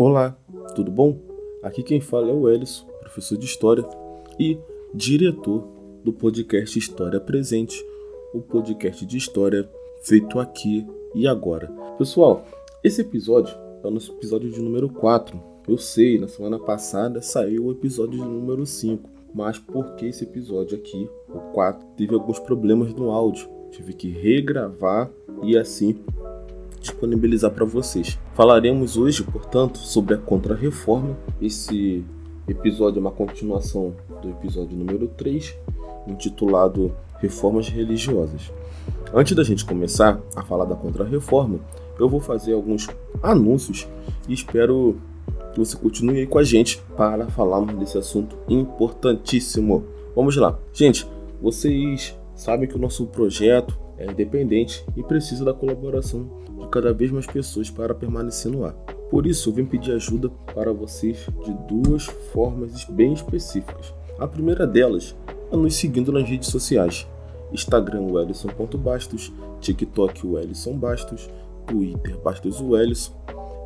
Olá, tudo bom? Aqui quem fala é o Elis, professor de História e diretor do podcast História Presente, o podcast de história feito aqui e agora. Pessoal, esse episódio é o nosso episódio de número 4. Eu sei, na semana passada saiu o episódio de número 5, mas porque esse episódio aqui, o 4, teve alguns problemas no áudio. Tive que regravar e assim disponibilizar para vocês. Falaremos hoje, portanto, sobre a Contra-Reforma. Esse episódio é uma continuação do episódio número 3, intitulado Reformas Religiosas. Antes da gente começar a falar da Contra-Reforma, eu vou fazer alguns anúncios e espero que você continue aí com a gente para falarmos desse assunto importantíssimo. Vamos lá. Gente, vocês sabem que o nosso projeto é independente e precisa da colaboração de cada vez mais pessoas para permanecer no ar. Por isso, eu vim pedir ajuda para vocês de duas formas bem específicas. A primeira delas é nos seguindo nas redes sociais: Instagram Wellison.bastos, TikTok Wellison Bastos, Twitter Bastos Wellison.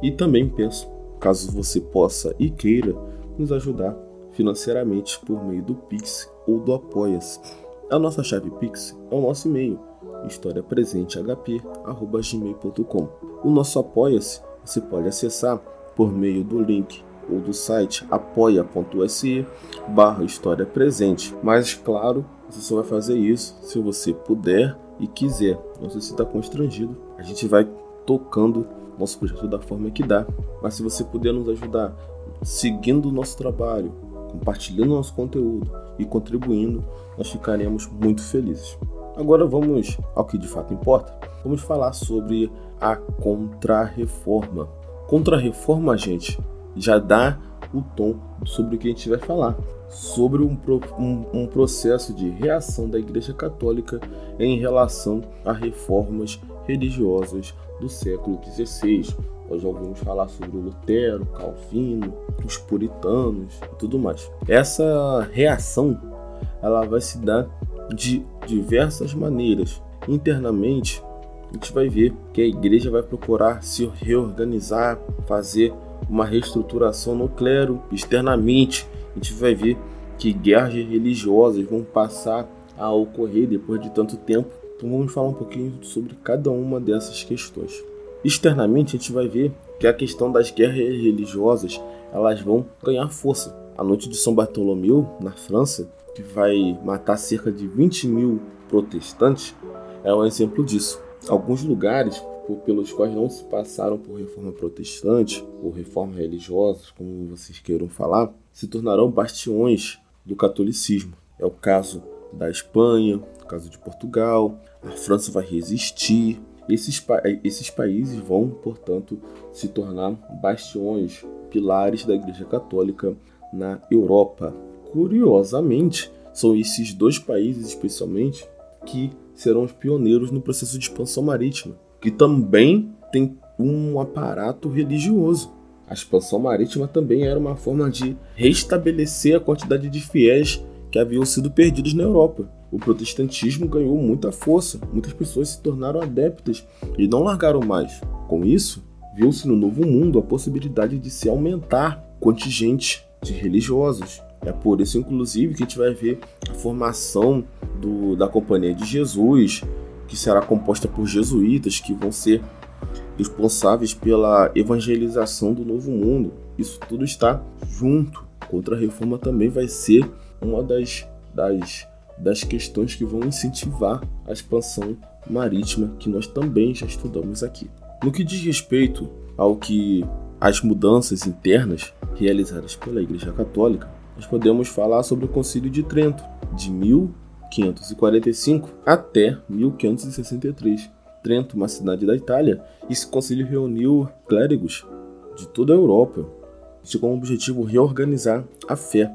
E também penso, caso você possa e queira nos ajudar financeiramente por meio do Pix ou do Apoia-se. A nossa chave Pix é o nosso e-mail historiapresentehp.gmail.com. O nosso Apoia-se você pode acessar por meio do link ou do site apoia.se barra História Presente. Mas claro, você só vai fazer isso se você puder e quiser. Não sei se está constrangido. A gente vai tocando nosso projeto da forma que dá. Mas se você puder nos ajudar seguindo o nosso trabalho, compartilhando nosso conteúdo e contribuindo, nós ficaremos muito felizes. Agora vamos ao que de fato importa. Vamos falar sobre a contrarreforma. Contrarreforma, gente, já dá o tom sobre o que a gente vai falar. Sobre um, um, um processo de reação da Igreja Católica em relação a reformas religiosas do século XVI. Nós já ouvimos falar sobre Lutero, Calvino, os puritanos e tudo mais. Essa reação ela vai se dar de diversas maneiras. Internamente, a gente vai ver que a igreja vai procurar se reorganizar, fazer uma reestruturação no clero. Externamente, a gente vai ver que guerras religiosas vão passar a ocorrer depois de tanto tempo. Então vamos falar um pouquinho sobre cada uma dessas questões. Externamente, a gente vai ver que a questão das guerras religiosas elas vão ganhar força. A noite de São Bartolomeu, na França, que vai matar cerca de 20 mil protestantes, é um exemplo disso. Alguns lugares pelos quais não se passaram por reforma protestante ou reforma religiosa, como vocês queiram falar, se tornarão bastiões do catolicismo. É o caso da Espanha, o caso de Portugal, a França vai resistir. Esses, pa esses países vão, portanto, se tornar bastiões, pilares da Igreja Católica na Europa. Curiosamente, são esses dois países, especialmente, que serão os pioneiros no processo de expansão marítima, que também tem um aparato religioso. A expansão marítima também era uma forma de restabelecer a quantidade de fiéis que haviam sido perdidos na Europa. O protestantismo ganhou muita força, muitas pessoas se tornaram adeptas e não largaram mais. Com isso, viu-se no Novo Mundo a possibilidade de se aumentar o contingente de religiosos, é por isso, inclusive, que a gente vai ver a formação do, da Companhia de Jesus, que será composta por jesuítas que vão ser responsáveis pela evangelização do Novo Mundo. Isso tudo está junto. Contra a reforma também vai ser uma das, das, das questões que vão incentivar a expansão marítima que nós também já estudamos aqui. No que diz respeito ao que as mudanças internas realizadas pela Igreja Católica, nós podemos falar sobre o Concílio de Trento, de 1545 até 1563. Trento, uma cidade da Itália, esse concílio reuniu clérigos de toda a Europa. Tinha como objetivo reorganizar a fé.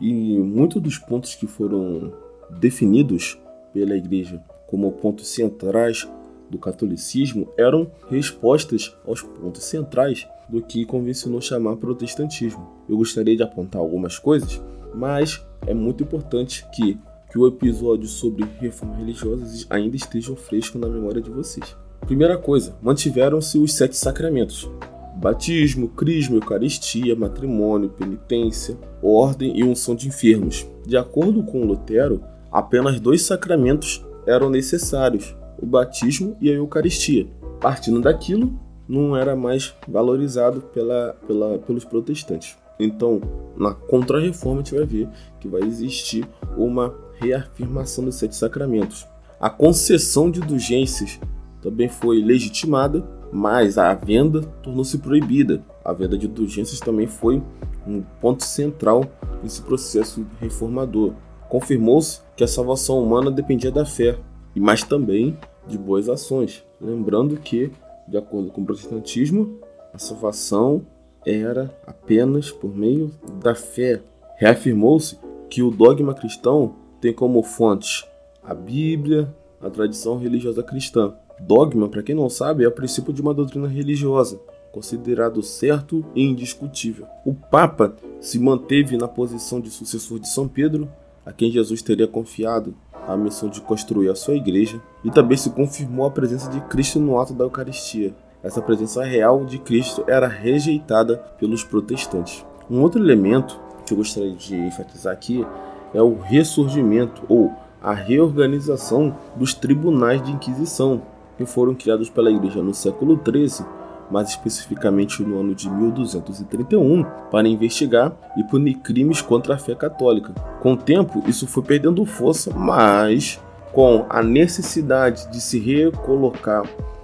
E muitos dos pontos que foram definidos pela Igreja como pontos centrais do catolicismo eram respostas aos pontos centrais do que convencionou chamar protestantismo. Eu gostaria de apontar algumas coisas, mas é muito importante que, que o episódio sobre reformas religiosas ainda esteja fresco na memória de vocês. Primeira coisa, mantiveram-se os sete sacramentos, batismo, crisma, eucaristia, matrimônio, penitência, ordem e unção de enfermos. De acordo com Lutero, apenas dois sacramentos eram necessários: o batismo e a eucaristia. Partindo daquilo, não era mais valorizado pela, pela, pelos protestantes. Então, na Contra-Reforma, a gente vai ver que vai existir uma reafirmação dos sete sacramentos. A concessão de indulgências também foi legitimada, mas a venda tornou-se proibida. A venda de indulgências também foi um ponto central nesse processo reformador. Confirmou-se que a salvação humana dependia da fé, mas também de boas ações. Lembrando que, de acordo com o protestantismo, a salvação era apenas por meio da fé. Reafirmou-se que o dogma cristão tem como fontes a Bíblia, a tradição religiosa cristã. Dogma, para quem não sabe, é o princípio de uma doutrina religiosa, considerado certo e indiscutível. O Papa se manteve na posição de sucessor de São Pedro, a quem Jesus teria confiado a missão de construir a sua igreja, e também se confirmou a presença de Cristo no ato da Eucaristia. Essa presença real de Cristo era rejeitada pelos protestantes. Um outro elemento que eu gostaria de enfatizar aqui é o ressurgimento ou a reorganização dos tribunais de inquisição, que foram criados pela Igreja no século XIII, mais especificamente no ano de 1231, para investigar e punir crimes contra a fé católica. Com o tempo, isso foi perdendo força, mas com a necessidade de se recolocar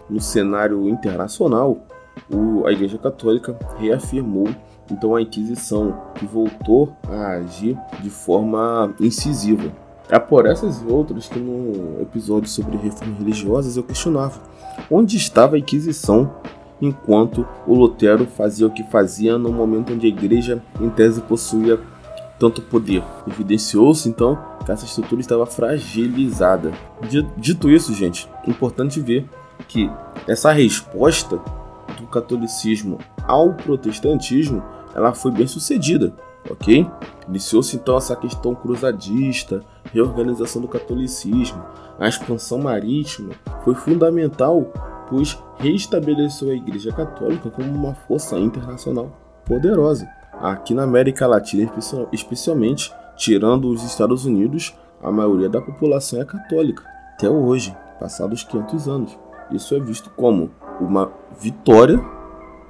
no cenário internacional, a Igreja Católica reafirmou então a Inquisição, que voltou a agir de forma incisiva. É por essas e outras que no episódio sobre reformas religiosas eu questionava onde estava a Inquisição enquanto o Lutero fazia o que fazia no momento onde a igreja em tese possuía tanto poder. Evidenciou-se então que essa estrutura estava fragilizada. Dito isso, gente, é importante ver que essa resposta do catolicismo ao protestantismo ela foi bem sucedida, ok? Iniciou-se então essa questão cruzadista, reorganização do catolicismo, a expansão marítima foi fundamental, pois reestabeleceu a Igreja Católica como uma força internacional poderosa. Aqui na América Latina, especialmente, tirando os Estados Unidos, a maioria da população é católica, até hoje, passados 500 anos. Isso é visto como uma vitória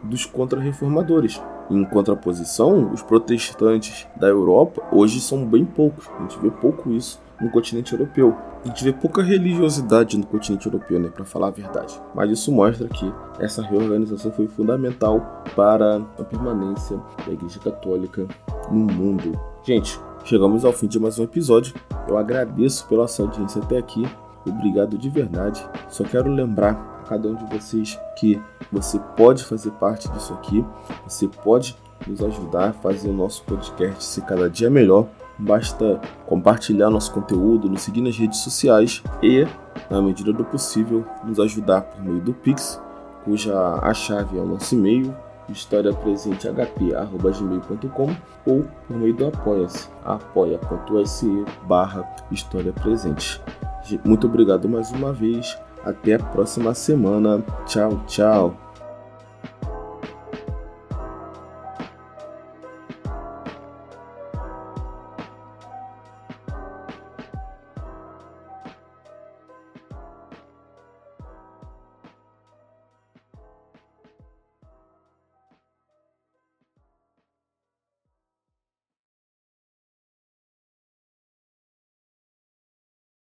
dos contra-reformadores. Em contraposição, os protestantes da Europa hoje são bem poucos. A gente vê pouco isso no continente europeu. A gente vê pouca religiosidade no continente europeu, né, para falar a verdade. Mas isso mostra que essa reorganização foi fundamental para a permanência da Igreja Católica no mundo. Gente, chegamos ao fim de mais um episódio. Eu agradeço pela sua audiência até aqui. Obrigado de verdade. Só quero lembrar cada um de vocês que você pode fazer parte disso aqui, você pode nos ajudar a fazer o nosso podcast ser cada dia melhor. Basta compartilhar nosso conteúdo, nos seguir nas redes sociais e, na medida do possível, nos ajudar por meio do Pix, cuja a chave é o nosso e-mail historiapresentehp.gmail.com ou por meio do apoia-se, apoia.se barra História Presente. Muito obrigado mais uma vez até a próxima semana. Tchau, tchau.